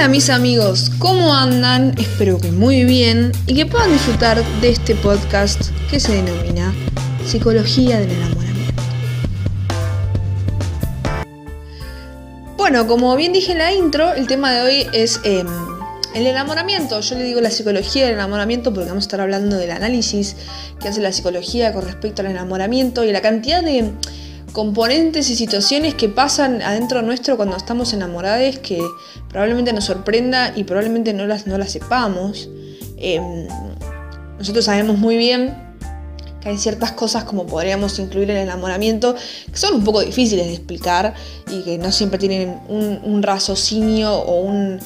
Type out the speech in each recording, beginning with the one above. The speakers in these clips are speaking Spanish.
Hola mis amigos, ¿cómo andan? Espero que muy bien y que puedan disfrutar de este podcast que se denomina Psicología del Enamoramiento. Bueno, como bien dije en la intro, el tema de hoy es em, el enamoramiento. Yo le digo la psicología del enamoramiento porque vamos a estar hablando del análisis que hace la psicología con respecto al enamoramiento y la cantidad de componentes y situaciones que pasan adentro nuestro cuando estamos enamorados que probablemente nos sorprenda y probablemente no las, no las sepamos. Em, nosotros sabemos muy bien que hay ciertas cosas como podríamos incluir en el enamoramiento que son un poco difíciles de explicar y que no siempre tienen un, raciocinio o un,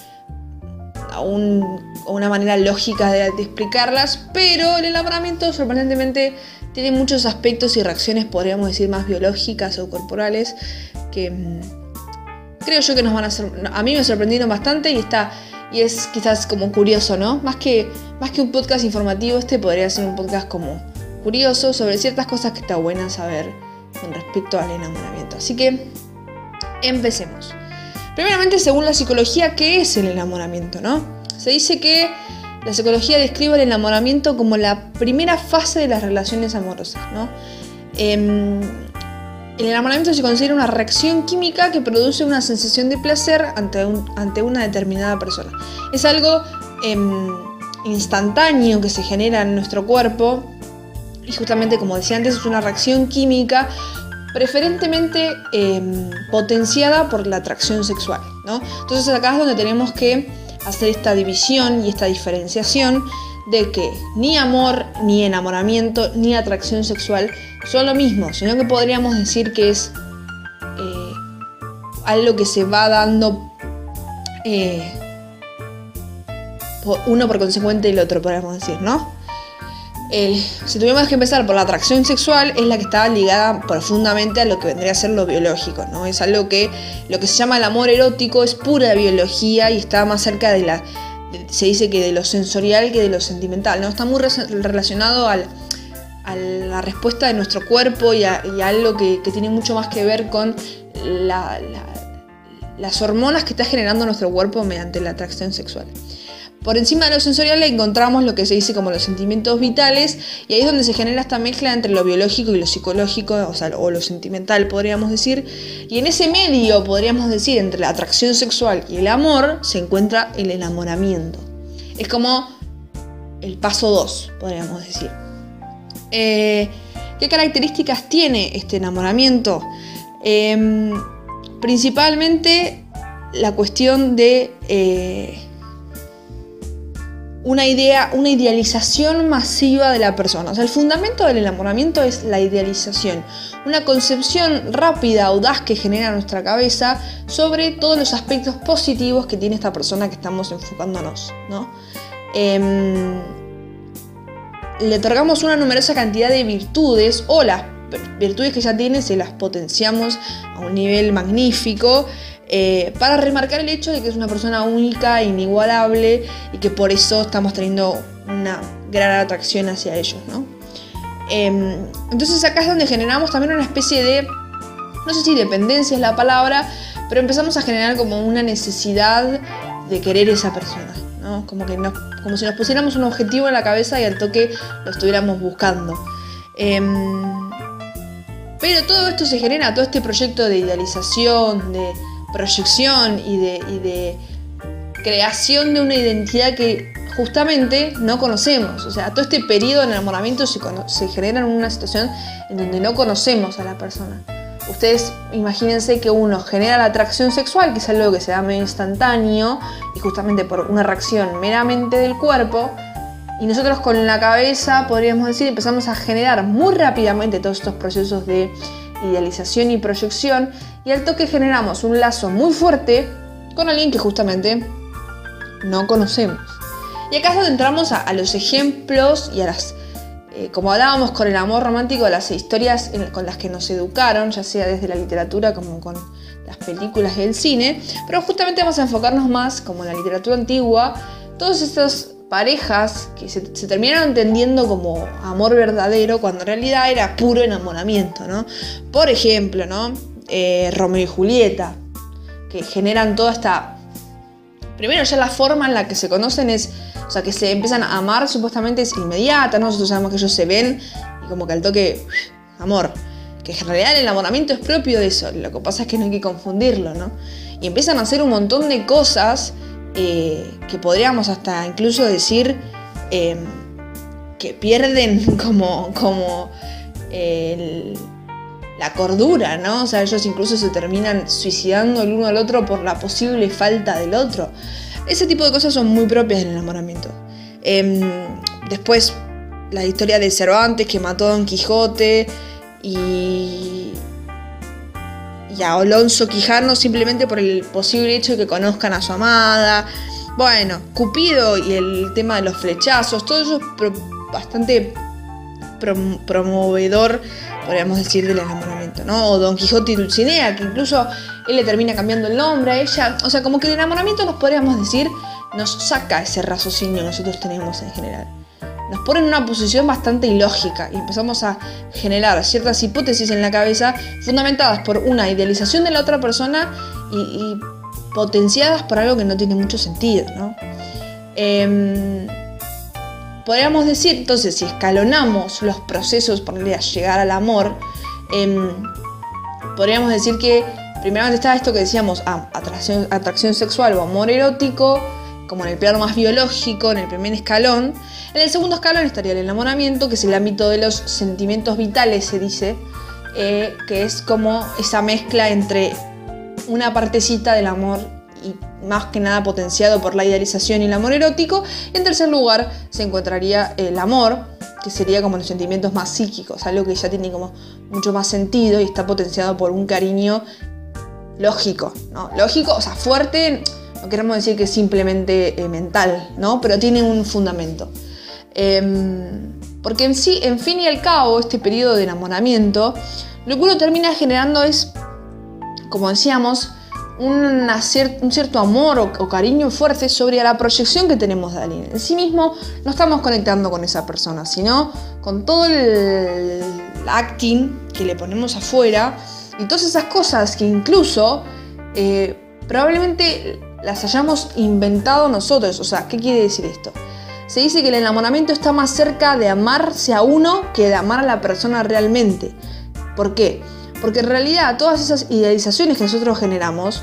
una manera lógica de, de, explicarlas, pero el enamoramiento sorprendentemente tiene muchos aspectos y reacciones, podríamos decir, más biológicas o corporales, que mm, creo yo que nos van a. A mí me sorprendieron bastante y está... Y es quizás como curioso, ¿no? Más que, más que un podcast informativo, este podría ser un podcast como curioso sobre ciertas cosas que está buena saber con respecto al enamoramiento. Así que empecemos. Primeramente, según la psicología, ¿qué es el enamoramiento, no? Se dice que la psicología describe el enamoramiento como la primera fase de las relaciones amorosas. ¿no? Em, el enamoramiento se considera una reacción química que produce una sensación de placer ante, ante una determinada persona. Es algo em, instantáneo que se genera en nuestro cuerpo y justamente como decía antes es una reacción química preferentemente em, potenciada por la atracción sexual. ¿no? Entonces acá es donde tenemos que hacer esta división y esta diferenciación de que ni amor, ni enamoramiento, ni atracción sexual son lo mismo, sino que podríamos decir que es eh, algo que se va dando eh, uno por consecuente y el otro, podríamos decir, ¿no? Si tuviéramos que empezar por la atracción sexual, es la que está ligada profundamente a lo que vendría a ser lo biológico, ¿no? Es algo que lo que se llama el amor erótico es pura biología y está más cerca de la. se dice que de lo sensorial que de lo sentimental, ¿no? Está muy relacionado a la respuesta de nuestro cuerpo y a, algo que, tiene mucho más que ver con las hormonas que está generando nuestro cuerpo mediante la atracción sexual. Por encima de lo sensorial encontramos lo que se dice como los sentimientos vitales y ahí es donde se genera esta mezcla entre lo biológico y lo psicológico, o, sea, o lo sentimental podríamos decir. Y en ese medio, podríamos decir, entre la atracción sexual y el amor, se encuentra el enamoramiento. Es como el paso 2, podríamos decir. Eh, ¿Qué características tiene este enamoramiento? Em, principalmente la cuestión de... Eh, una idea, una idealización masiva de la persona. O sea, el fundamento del enamoramiento es la idealización, una concepción rápida, audaz que genera nuestra cabeza sobre todos los aspectos positivos que tiene esta persona que estamos enfocándonos, ¿no? Em, le otorgamos una numerosa cantidad de virtudes o las virtudes que ya tiene se las potenciamos a un nivel magnífico eh, para remarcar el hecho de que es una persona única, inigualable y que por eso estamos teniendo una gran atracción hacia ellos, ¿no? Em, entonces acá es donde generamos también una especie de, no sé si dependencia es la palabra, pero empezamos a generar como una necesidad de querer esa persona, ¿no? Como, que como si nos pusiéramos un objetivo en la cabeza y al toque lo estuviéramos buscando. Em, pero todo esto se genera, todo este proyecto de idealización, de, proyección y de, creación de una identidad que justamente no conocemos. O sea, todo este periodo de enamoramiento se, se, genera en una situación en donde no conocemos a la persona. Ustedes imagínense que uno genera la atracción sexual, que es algo que se da medio instantáneo y justamente por una reacción meramente del cuerpo, y nosotros con la cabeza, podríamos decir, empezamos a generar muy rápidamente todos estos procesos de idealización y proyección y al toque generamos un lazo muy fuerte con alguien que justamente no conocemos. Y acá es donde entramos a, los ejemplos y a las, eh, como hablábamos con el amor romántico, a las historias con las que nos educaron, ya sea desde la literatura como con las películas y el cine, pero justamente vamos a enfocarnos más, como en la literatura antigua, todas estas parejas que se, terminaron entendiendo como amor verdadero cuando en realidad era puro enamoramiento, ¿no? Por ejemplo, ¿no? Eh, Romeo y Julieta, que generan toda esta primero ya la forma en la que se conocen es, o sea, que se empiezan a amar supuestamente es inmediata, ¿no? Nosotros sabemos que ellos se ven y como que al toque, amor, que en realidad el enamoramiento es propio de eso, lo que pasa es que no hay que confundirlo, ¿no? Y empiezan a hacer un montón de cosas eh, que podríamos hasta incluso decir em, que pierden como, como la cordura, ¿no? O sea, ellos incluso se terminan suicidando el uno al otro por la posible falta del otro. Ese tipo de cosas son muy propias del enamoramiento. Em, después, la historia de Cervantes que mató a Don Quijote y, y a Alonso Quijano simplemente por el posible hecho de que conozcan a su amada. Bueno, Cupido y el tema de los flechazos, todo eso es bastante promovedor, podríamos decir, del enamoramiento, ¿no? O Don Quijote y Dulcinea, que incluso él le termina cambiando el nombre a ella. O sea, como que el enamoramiento nos podríamos decir, nos saca ese raciocinio que nosotros tenemos en general. Nos pone en una posición bastante ilógica y empezamos a generar ciertas hipótesis en la cabeza fundamentadas por una idealización de la otra persona y, potenciadas por algo que no tiene mucho sentido, ¿no? Em, podríamos decir, entonces, si escalonamos los procesos para llegar al amor, em, podríamos decir que primeramente está esto que decíamos, ah, atracción, atracción sexual o amor erótico, como en el plano más biológico, en el primer escalón. En el segundo escalón estaría el enamoramiento, que es el ámbito de los sentimientos vitales, se dice, eh, que es como esa mezcla entre una partecita del amor y más que nada potenciado por la idealización y el amor erótico. En tercer lugar se encontraría el amor, que sería como los sentimientos más psíquicos, algo que ya tiene como mucho más sentido y está potenciado por un cariño lógico, ¿no? Lógico, o sea, fuerte, queremos decir que es simplemente eh, mental, ¿no? Pero tiene un fundamento. Em, porque en sí, en fin y al cabo, este periodo de enamoramiento, lo que uno termina generando es, como decíamos, un cierto amor o, cariño fuerte sobre la proyección que tenemos de alguien. En sí mismo no estamos conectando con esa persona, sino con todo el acting que le ponemos afuera y todas esas cosas que incluso eh, probablemente las hayamos inventado nosotros. O sea, ¿qué quiere decir esto? Se dice que el enamoramiento está más cerca de amarse a uno que de amar a la persona realmente. ¿Por qué? Porque en realidad todas esas idealizaciones que nosotros generamos,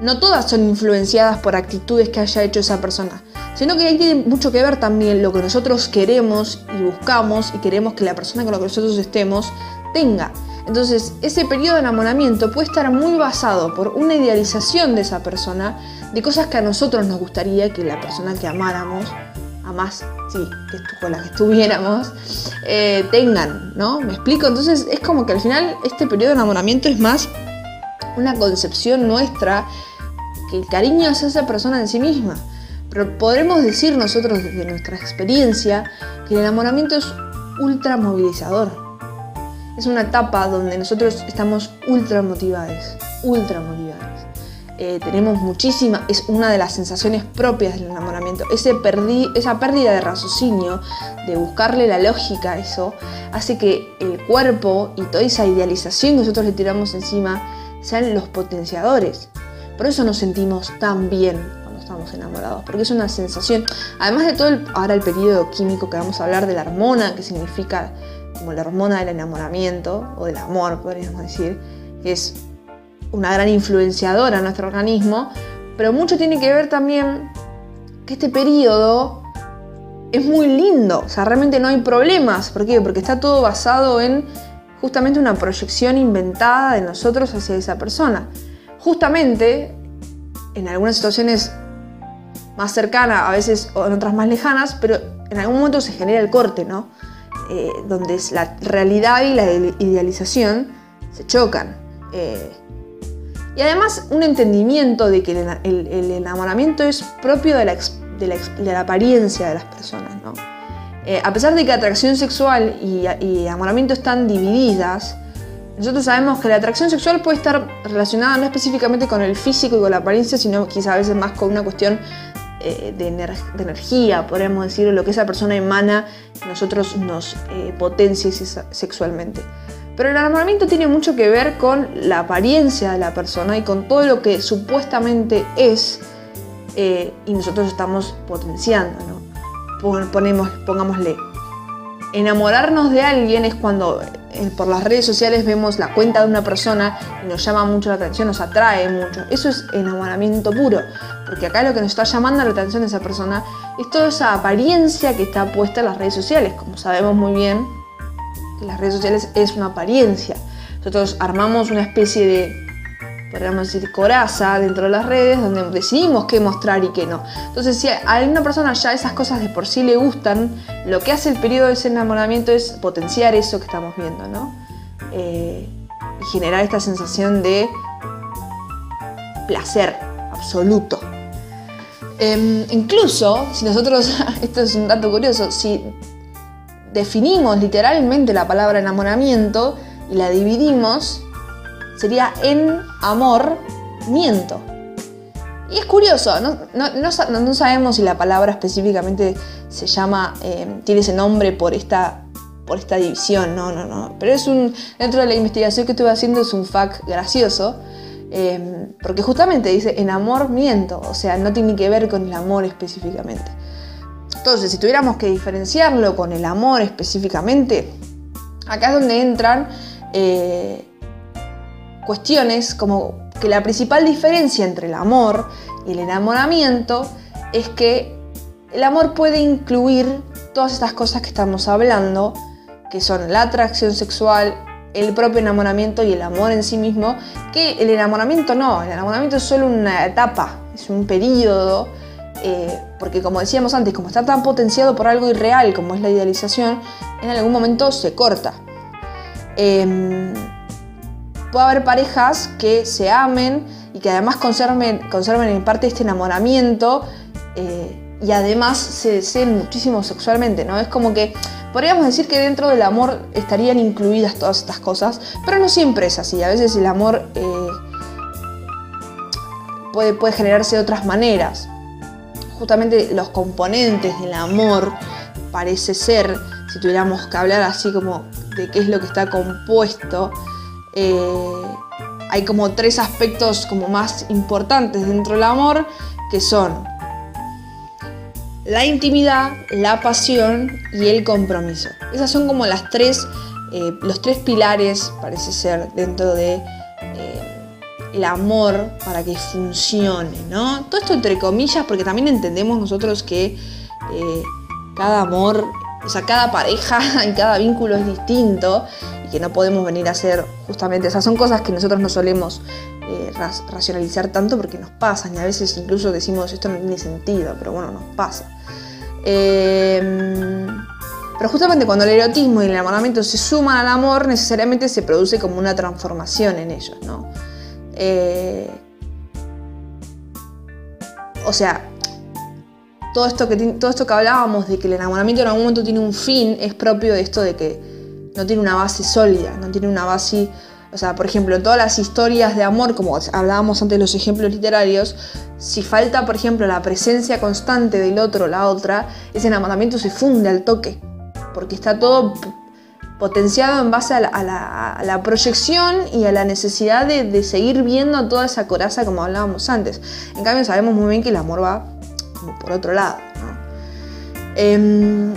no todas son influenciadas por actitudes que haya hecho esa persona, sino que ahí tiene mucho que ver también lo que nosotros queremos y buscamos y queremos que la persona con la que nosotros estemos tenga. Entonces, ese periodo de enamoramiento puede estar muy basado por una idealización de esa persona, de cosas que a nosotros nos gustaría que la persona que amáramos a más, sí, que con la que estuviéramos, eh, tengan, ¿no? ¿Me explico? Entonces es como que al final este periodo de enamoramiento es más una concepción nuestra que el cariño hacia esa persona en sí misma. Pero podremos decir nosotros desde nuestra experiencia que el enamoramiento es ultra movilizador. Es una etapa donde nosotros estamos ultra motivados, ultra motivados. Eh, tenemos muchísima, es una de las sensaciones propias del enamoramiento. Ese esa pérdida de raciocinio, de buscarle la lógica a eso, hace que el cuerpo y toda esa idealización que nosotros le tiramos encima sean los potenciadores. Por eso nos sentimos tan bien estamos enamorados, porque es una sensación, además de todo el, ahora el periodo químico que vamos a hablar de la hormona, que significa como la hormona del enamoramiento, o del amor, podríamos decir, que es una gran influenciadora en nuestro organismo, pero mucho tiene que ver también que este periodo es muy lindo, o sea, realmente no hay problemas. ¿Por qué? Porque está todo basado en justamente una proyección inventada de nosotros hacia esa persona. Justamente, en algunas situaciones más cercanas, a veces en otras más lejanas, pero en algún momento se genera el corte, ¿no? Eh, donde la realidad y la idealización se chocan. Eh, y además un entendimiento de que el, enamoramiento es propio de la, de la, apariencia de las personas. ¿no? Eh, a pesar de que atracción sexual y, y, enamoramiento están divididas, nosotros sabemos que la atracción sexual puede estar relacionada no específicamente con el físico y con la apariencia, sino quizá a veces más con una cuestión eh, de, energía, podríamos decir, lo que esa persona emana, nosotros nos eh, potencia sexualmente. Pero el enamoramiento tiene mucho que ver con la apariencia de la persona y con todo lo que supuestamente es eh, y nosotros estamos potenciando, ¿no? Ponemos, pongámosle, enamorarnos de alguien es cuando por las redes sociales vemos la cuenta de una persona y nos llama mucho la atención, nos atrae mucho. Eso es enamoramiento puro, porque acá lo que nos está llamando la atención de esa persona es toda esa apariencia que está puesta en las redes sociales. Como sabemos muy bien, que las redes sociales es una apariencia. Nosotros armamos una especie de podríamos decir, coraza dentro de las redes donde decidimos qué mostrar y qué no. Entonces, si a una persona ya esas cosas de por sí le gustan, lo que hace el periodo de ese enamoramiento es potenciar eso que estamos viendo, ¿no? Eh, y generar esta sensación de placer absoluto. Em, incluso, si nosotros, esto es un dato curioso, si definimos literalmente la palabra enamoramiento y la dividimos, sería en amor miento. Y es curioso, no, sabemos si la palabra específicamente se llama, eh, tiene ese nombre por esta, por esta división, no, no, no. Pero es un, dentro de la investigación que estuve haciendo es un fact gracioso, eh, porque justamente dice en amor miento, o sea, no tiene que ver con el amor específicamente. Entonces, si tuviéramos que diferenciarlo con el amor específicamente, acá es donde entran eh, cuestiones como que la principal diferencia entre el amor y el enamoramiento es que el amor puede incluir todas estas cosas que estamos hablando, que son la atracción sexual, el propio enamoramiento y el amor en sí mismo, que el enamoramiento no, el enamoramiento es solo una etapa, es un periodo, eh, porque como decíamos antes, como está tan potenciado por algo irreal como es la idealización, en algún momento se corta. Em, puede haber parejas que se amen y que además conserven, conserven en parte este enamoramiento eh, y además se deseen muchísimo sexualmente, ¿no? Es como que podríamos decir que dentro del amor estarían incluidas todas estas cosas, pero no siempre es así. A veces el amor eh, puede, puede generarse de otras maneras. Justamente los componentes del amor parece ser, si tuviéramos que hablar así como de qué es lo que está compuesto, eh, hay como tres aspectos como más importantes dentro del amor, que son la intimidad, la pasión y el compromiso. Esas son como las tres, eh, los tres pilares, parece ser, dentro de eh, el amor para que funcione, ¿no? Todo esto entre comillas, porque también entendemos nosotros que cada amor, o sea, cada pareja y cada vínculo es distinto que no podemos venir a hacer justamente, esas son cosas que nosotros no solemos eh, racionalizar tanto porque nos pasan y a veces incluso decimos esto no tiene sentido, pero bueno, nos pasa. Em, pero justamente cuando el erotismo y el enamoramiento se suman al amor, necesariamente se produce como una transformación en ellos, ¿no? Eh, o sea, todo esto, que, todo esto que hablábamos de que el enamoramiento en algún momento tiene un fin es propio de esto de que no tiene una base sólida, no tiene una base, o sea, por ejemplo, todas las historias de amor, como hablábamos antes de los ejemplos literarios, si falta, por ejemplo, la presencia constante del otro la otra, ese enamoramiento se funde al toque, porque está todo potenciado en base a la, proyección y a la necesidad de, seguir viendo toda esa coraza como hablábamos antes. En cambio, sabemos muy bien que el amor va por otro lado. Em,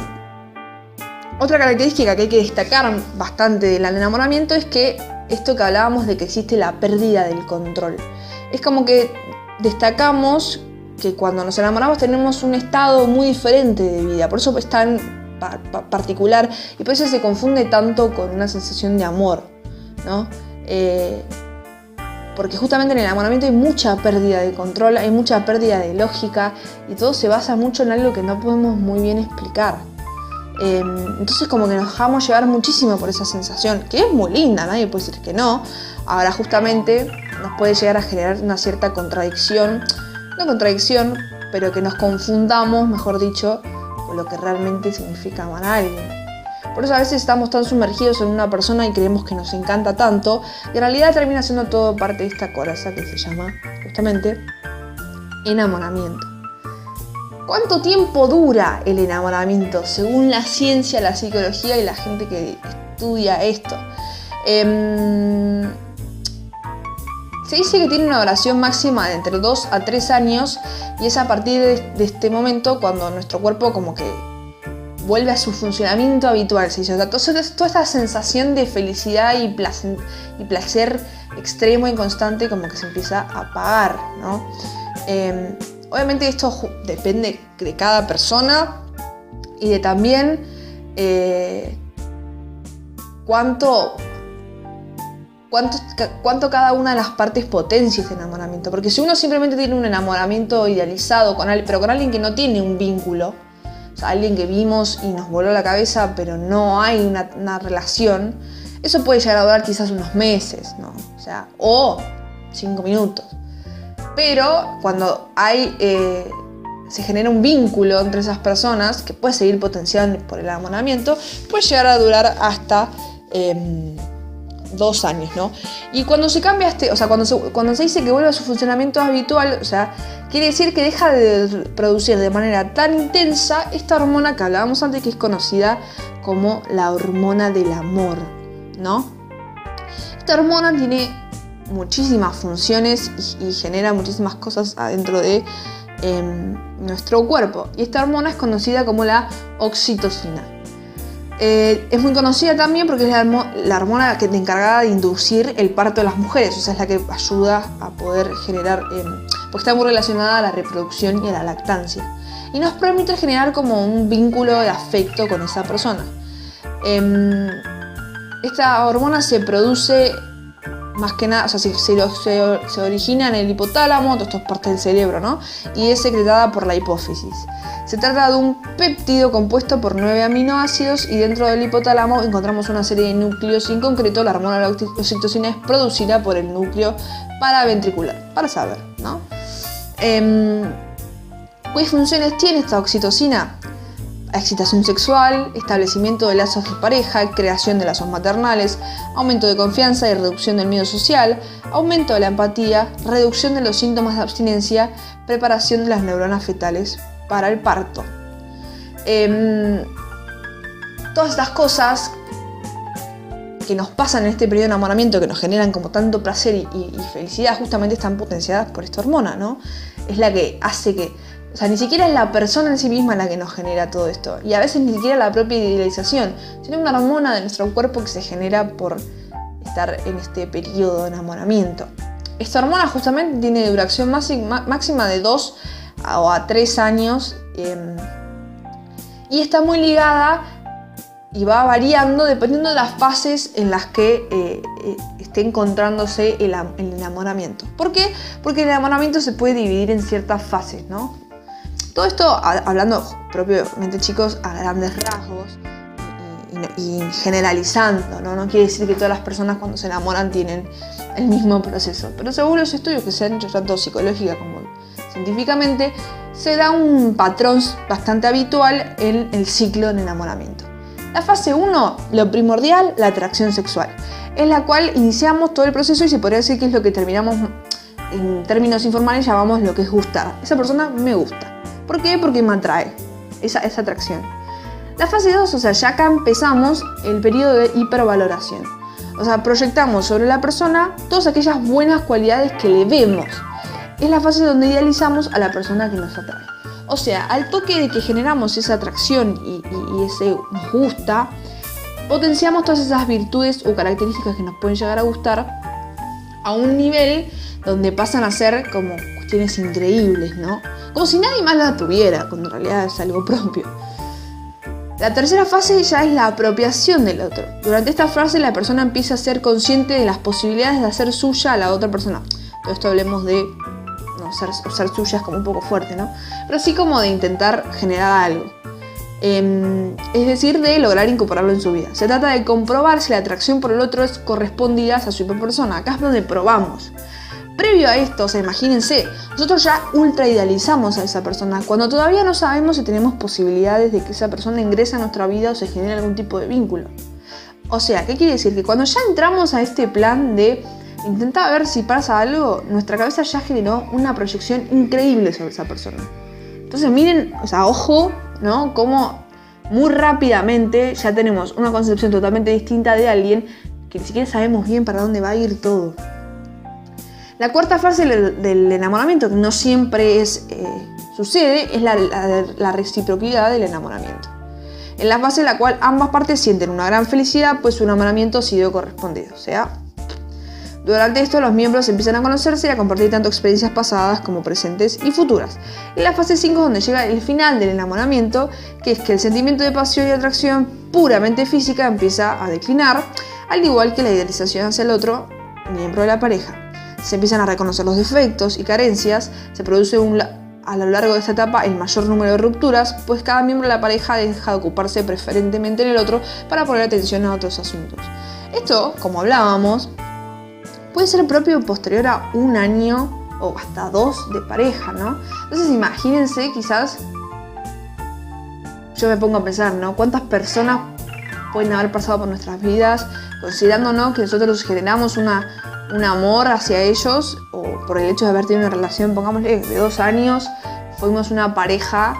otra característica que hay que destacar bastante del enamoramiento es que esto que hablábamos de que existe la pérdida del control. Es como que destacamos que cuando nos enamoramos tenemos un estado muy diferente de vida, por eso es tan particular y por eso se confunde tanto con una sensación de amor, ¿no? Eh, porque justamente en el enamoramiento hay mucha pérdida de control, hay mucha pérdida de lógica y todo se basa mucho en algo que no podemos muy bien explicar. Em, entonces como que nos dejamos llevar muchísimo por esa sensación, que es muy linda, nadie puede decir que no. Ahora justamente nos puede llegar a generar una cierta contradicción, no contradicción, pero que nos confundamos, mejor dicho, con lo que realmente significa amar a alguien. Por eso a veces estamos tan sumergidos en una persona y creemos que nos encanta tanto, y en realidad termina siendo todo parte de esta coraza que se llama justamente enamoramiento. ¿Cuánto tiempo dura el enamoramiento según la ciencia, la psicología y la gente que estudia esto? Em, Se dice que tiene una duración máxima de entre 2 a 3 años y es a partir de, este momento cuando nuestro cuerpo como que vuelve a su funcionamiento habitual. O toda, esta sensación de felicidad y placer, y placer extremo y constante como que se empieza a apagar. ¿no? Em, obviamente esto depende de cada persona y de también eh, cuánto cuánto, cada una de las partes potencia este enamoramiento. Porque si uno simplemente tiene un enamoramiento idealizado, con pero con alguien que no tiene un vínculo, o sea, alguien que vimos y nos voló la cabeza, pero no hay una, relación, eso puede llegar a durar quizás unos meses, ¿no? O sea, o cinco minutos. Pero cuando hay, eh, se genera un vínculo entre esas personas, que puede seguir potenciando por el enamoramiento, puede llegar a durar hasta... Em, dos años, ¿no? Y cuando se cambia este, o sea, cuando se, cuando se dice que vuelve a su funcionamiento habitual, o sea, quiere decir que deja de producir de manera tan intensa esta hormona que hablábamos antes, que es conocida como la hormona del amor, ¿no? Esta hormona tiene muchísimas funciones y, genera muchísimas cosas adentro de em, nuestro cuerpo. Y esta hormona es conocida como la oxitocina. Eh, es muy conocida también porque es la, hormona que te encargada de inducir el parto de las mujeres, o sea, es la que ayuda a poder generar, eh, porque está muy relacionada a la reproducción y a la lactancia. Y nos permite generar como un vínculo de afecto con esa persona. Em, esta hormona se produce más que nada, o sea, se, origina en el hipotálamo, esto es parte del cerebro, ¿no? Y es secretada por la hipófisis. Se trata de un péptido compuesto por nueve aminoácidos y dentro del hipotálamo encontramos una serie de núcleos y en concreto la hormona de la oxitocina es producida por el núcleo paraventricular, para saber, ¿no? Eh, ¿Qué funciones tiene esta oxitocina? Excitación sexual, establecimiento de lazos de pareja, creación de lazos maternales, aumento de confianza y reducción del miedo social, aumento de la empatía, reducción de los síntomas de abstinencia, preparación de las neuronas fetales para el parto. Em, todas estas cosas que nos pasan en este periodo de enamoramiento, que nos generan como tanto placer y, y felicidad, justamente están potenciadas por esta hormona, ¿no? Es la que hace que o sea, ni siquiera es la persona en sí misma la que nos genera todo esto. Y a veces ni siquiera la propia idealización, sino una hormona de nuestro cuerpo que se genera por estar en este periodo de enamoramiento. Esta hormona justamente tiene duración máxima de 2 o a 3 años em, y está muy ligada y va variando dependiendo de las fases en las que eh, eh, esté encontrándose el, el, enamoramiento. ¿Por qué? Porque el enamoramiento se puede dividir en ciertas fases, ¿no? Todo esto hablando propiamente chicos a grandes rasgos y, generalizando, ¿no? no quiere decir que todas las personas cuando se enamoran tienen el mismo proceso, pero según los estudios que se han hecho tanto psicológica como científicamente, se da un patrón bastante habitual en el ciclo de enamoramiento. La fase 1, lo primordial, la atracción sexual, en la cual iniciamos todo el proceso y se podría decir que es lo que terminamos, en términos informales llamamos lo que es gustar. Esa persona me gusta. ¿Por qué? Porque me atrae esa, atracción. La fase 2, o sea, ya acá empezamos el periodo de hipervaloración. O sea, proyectamos sobre la persona todas aquellas buenas cualidades que le vemos. Es la fase donde idealizamos a la persona que nos atrae. O sea, al toque de que generamos esa atracción y, y ese nos gusta, potenciamos todas esas virtudes o características que nos pueden llegar a gustar a un nivel donde pasan a ser como cuestiones increíbles, ¿no? Como si nadie más la tuviera, cuando en realidad es algo propio. La tercera fase ya es la apropiación del otro. Durante esta fase la persona empieza a ser consciente de las posibilidades de hacer suya a la otra persona. Todo esto hablemos de no, ser, suya es como un poco fuerte, ¿no? Pero sí como de intentar generar algo. Em, es decir, de lograr incorporarlo en su vida. Se trata de comprobar si la atracción por el otro es correspondida a su persona. Acá es donde probamos. Previo a esto, o sea, imagínense, nosotros ya ultra idealizamos a esa persona cuando todavía no sabemos si tenemos posibilidades de que esa persona ingrese a nuestra vida o se genere algún tipo de vínculo. O sea, ¿qué quiere decir? Que cuando ya entramos a este plan de intentar ver si pasa algo, nuestra cabeza ya generó una proyección increíble sobre esa persona. Entonces miren, o sea, ojo, ¿no? Cómo muy rápidamente ya tenemos una concepción totalmente distinta de alguien que ni siquiera sabemos bien para dónde va a ir todo. La cuarta fase del, enamoramiento, que no siempre es, eh, sucede, es la, reciprocidad del enamoramiento. En la fase en la cual ambas partes sienten una gran felicidad, pues su enamoramiento ha sido correspondido. O sea, durante esto los miembros empiezan a conocerse y a compartir tanto experiencias pasadas como presentes y futuras. En la fase 5 es donde llega el final del enamoramiento, que es que el sentimiento de pasión y atracción puramente física empieza a declinar, al igual que la idealización hacia el otro miembro de la pareja se empiezan a reconocer los defectos y carencias, se produce a lo largo de esta etapa el mayor número de rupturas, pues cada miembro de la pareja deja de ocuparse preferentemente en el otro para poner atención a otros asuntos. Esto, como hablábamos, puede ser propio posterior a un año o hasta dos de pareja, ¿no? Entonces imagínense quizás, yo me pongo a pensar, ¿no? ¿Cuántas personas haber pasado por nuestras vidas considerándonos que nosotros generamos una un amor hacia ellos o por el hecho de haber tenido una relación, pongámosle, de dos años, fuimos una pareja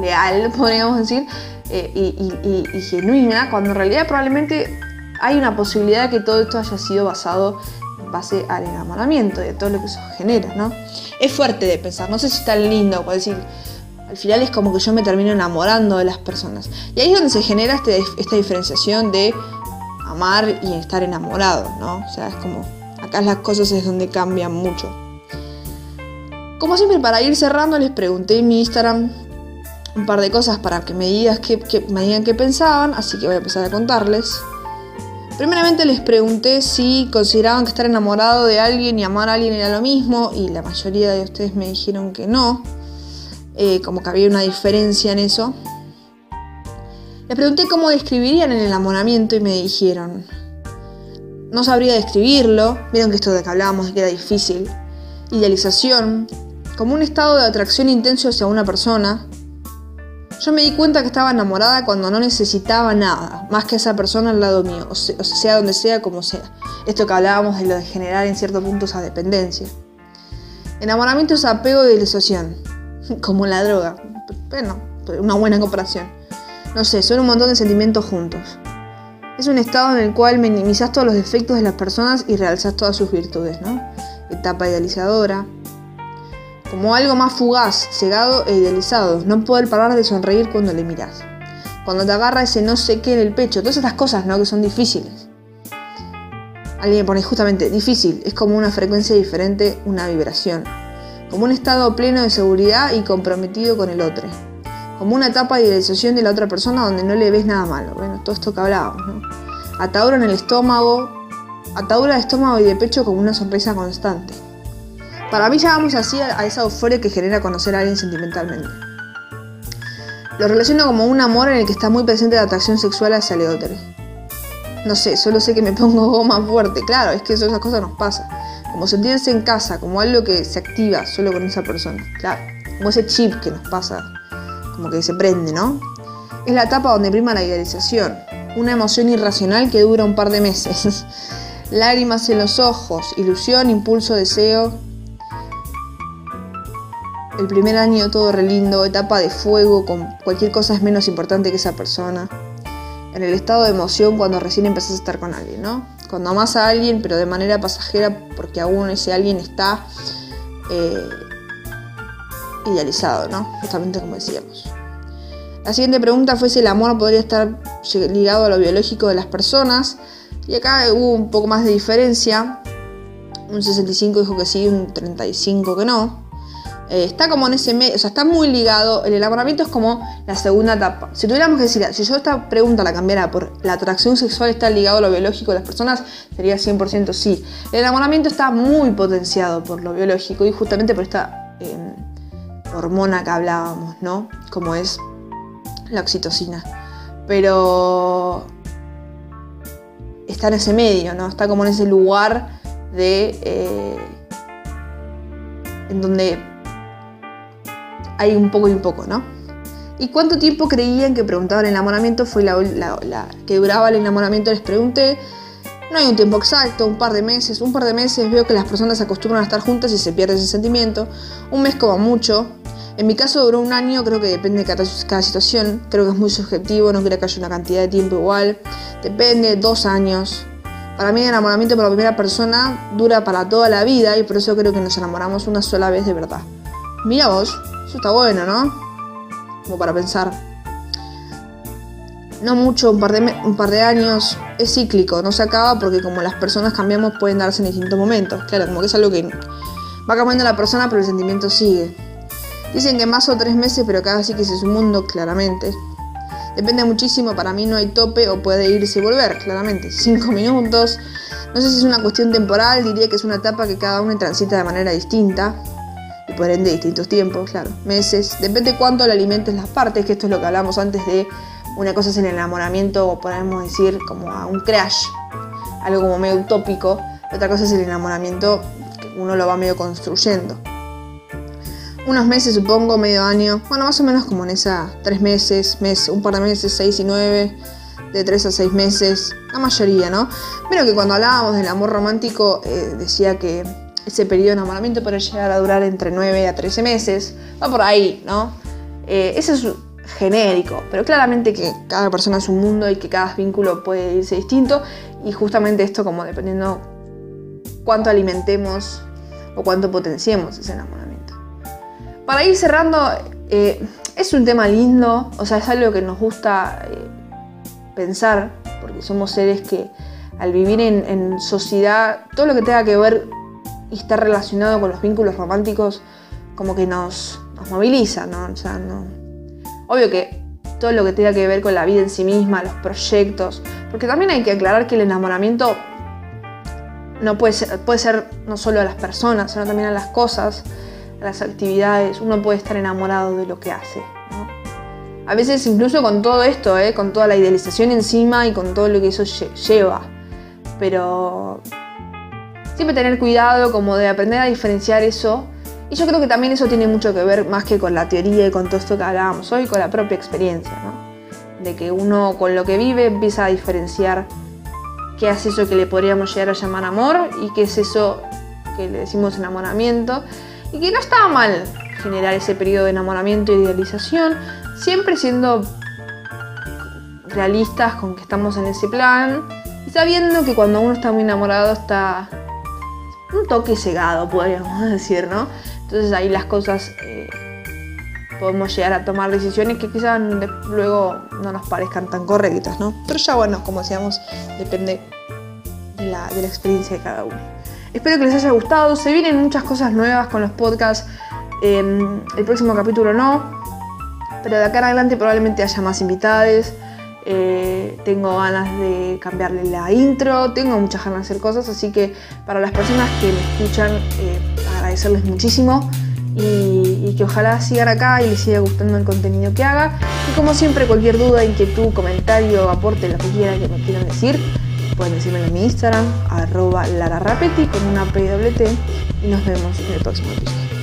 leal, podríamos decir, eh, y, genuina, cuando en realidad probablemente hay una posibilidad de que todo esto haya sido basado en base al enamoramiento y de todo lo que eso genera, ¿no? Es fuerte de pensar, no sé si es tan lindo, puedo decir, al final es como que yo me termino enamorando de las personas. Y ahí es donde se genera este, esta diferenciación de amar y estar enamorado, ¿no? O sea, es como, acá las cosas es donde cambian mucho. Como siempre, para ir cerrando, les pregunté en mi Instagram un par de cosas para que me, digas qué, me digan qué pensaban, así que voy a empezar a contarles. Primeramente les pregunté si consideraban que estar enamorado de alguien y amar a alguien era lo mismo, y la mayoría de ustedes me dijeron que no, eh, como que había una diferencia en eso. Les pregunté cómo describirían el enamoramiento y me dijeron, no sabría describirlo, vieron que esto de que hablábamos era difícil, idealización, como un estado de atracción intenso hacia una persona. Yo me di cuenta que estaba enamorada cuando no necesitaba nada, más que esa persona al lado mío, o sea, donde sea, como sea. Esto que hablábamos de lo de generar en cierto punto esa dependencia. Enamoramiento es apego de idealización, como la droga. Bueno, una buena comparación. No sé, son un montón de sentimientos juntos. Es un estado en el cual minimizas todos los defectos de las personas y realzas todas sus virtudes, ¿no? Etapa idealizadora. Como algo más fugaz, cegado e idealizado. No poder parar de sonreír cuando le miras. Cuando te agarra ese no sé qué en el pecho. Todas estas cosas, ¿no? Que son difíciles. Alguien pone justamente difícil. Es como una frecuencia diferente, una vibración. Como un estado pleno de seguridad y comprometido con el otro como una etapa de idealización de la otra persona donde no le ves nada malo. Bueno, todo esto que hablábamos, ¿no? Atadura en el estómago, atadura de estómago y de pecho como una sonrisa constante. Para mí ya vamos así a esa euforia que genera conocer a alguien sentimentalmente. Lo relaciono como un amor en el que está muy presente la atracción sexual hacia el otro. No sé, solo sé que me pongo goma fuerte. Claro, es que esas cosas nos pasan. Como sentirse en casa, como algo que se activa solo con esa persona. Claro, como ese chip que nos pasa como que se prende, ¿no? Es la etapa donde prima la idealización, una emoción irracional que dura un par de meses. Lágrimas en los ojos, ilusión, impulso, deseo. El primer año todo re lindo, etapa de fuego, con cualquier cosa es menos importante que esa persona. En el estado de emoción cuando recién empezás a estar con alguien, ¿no? Cuando amas a alguien, pero de manera pasajera, porque aún ese alguien está eh, idealizado, ¿no? Justamente como decíamos. La siguiente pregunta fue si el amor podría estar ligado a lo biológico de las personas. Y acá hubo un poco más de diferencia. Un 65 dijo que sí, un 35 que no. Eh, está como en ese medio, o sea, está muy ligado. El enamoramiento es como la segunda etapa. Si tuviéramos que decir, si yo esta pregunta la cambiara por la atracción sexual está ligado a lo biológico de las personas, sería 100% sí. El enamoramiento está muy potenciado por lo biológico y justamente por esta eh, hormona que hablábamos, ¿no? Como es la oxitocina. Pero está en ese medio, ¿no? Está como en ese lugar de. Eh, en donde hay un poco y un poco, ¿no? ¿Y cuánto tiempo creían que preguntaban el enamoramiento? Fue la, la, que duraba el enamoramiento, les pregunté. No hay un tiempo exacto, un par de meses. Un par de meses veo que las personas se acostumbran a estar juntas y se pierde ese sentimiento. Un mes como mucho. En mi caso duró un año, creo que depende de cada, situación, creo que es muy subjetivo, no creo que haya una cantidad de tiempo igual. Depende, dos años. Para mí el enamoramiento por la primera persona dura para toda la vida y por eso creo que nos enamoramos una sola vez de verdad. Mira vos, eso está bueno, ¿no? Como para pensar. No mucho, un par, de un par de años, es cíclico, no se acaba porque como las personas cambiamos pueden darse en distintos momentos. Claro, como que es algo que va cambiando la persona pero el sentimiento sigue. Dicen que más o tres meses, pero cada sí que es un mundo, claramente. Depende muchísimo, para mí no hay tope o puede irse y volver, claramente. Cinco minutos. No sé si es una cuestión temporal, diría que es una etapa que cada uno transita de manera distinta. Por ende distintos tiempos, claro. Meses. Depende cuánto le alimentes las partes, que esto es lo que hablamos antes de una cosa es el enamoramiento, o podemos decir como a un crash, algo como medio utópico. Otra cosa es el enamoramiento que uno lo va medio construyendo unos meses, supongo, medio año. Bueno, más o menos como en esa tres meses, mes, un par de meses, seis y nueve, de tres a seis meses, la mayoría, ¿no? Pero que cuando hablábamos del amor romántico eh, decía que ese periodo de enamoramiento puede llegar a durar entre 9 a 13 meses. Va por ahí, ¿no? Eh, ese es genérico, pero claramente que cada persona es un mundo y que cada vínculo puede irse distinto y justamente esto como dependiendo cuánto alimentemos o cuánto potenciemos ese enamoramiento. Para ir cerrando, eh, es un tema lindo, o sea, es algo que nos gusta eh, pensar, porque somos seres que al vivir en, sociedad, todo lo que tenga que ver y estar relacionado con los vínculos románticos, como que nos, moviliza, ¿no? O sea, no. Obvio que todo lo que tenga que ver con la vida en sí misma, los proyectos, porque también hay que aclarar que el enamoramiento no puede ser, puede ser no solo a las personas, sino también a las cosas las actividades, uno puede estar enamorado de lo que hace. A veces incluso con todo esto, ¿eh? con toda la idealización encima y con todo lo que eso lleva. Pero siempre tener cuidado como de aprender a diferenciar eso. Y yo creo que también eso tiene mucho que ver más que con la teoría y con todo esto que hablábamos hoy, con la propia experiencia. De que uno con lo que vive empieza a diferenciar qué es eso que le podríamos llegar a llamar amor y qué es eso que le decimos enamoramiento y que no estaba mal generar ese periodo de enamoramiento y idealización, siempre siendo realistas con que estamos en ese plan y sabiendo que cuando uno está muy enamorado está un toque cegado, podríamos decir, ¿no? Entonces ahí las cosas eh, podemos llegar a tomar decisiones que quizás luego no nos parezcan tan correctas, ¿no? Pero ya bueno, como decíamos, depende de la, de la experiencia de cada uno. Espero que les haya gustado. Se vienen muchas cosas nuevas con los podcasts. Em, el próximo capítulo no. Pero de acá en adelante probablemente haya más invitados. Eh, tengo ganas de cambiarle la intro. Tengo muchas ganas de hacer cosas. Así que para las personas que me escuchan, eh, agradecerles muchísimo. Y, y, que ojalá sigan acá y les siga gustando el contenido que haga. Y como siempre, cualquier duda, inquietud, comentario, aporte, lo que quieran que me quieran decir, Pueden decirme en mi Instagram, arroba lararapeti con una PWT y nos vemos en el próximo episodio.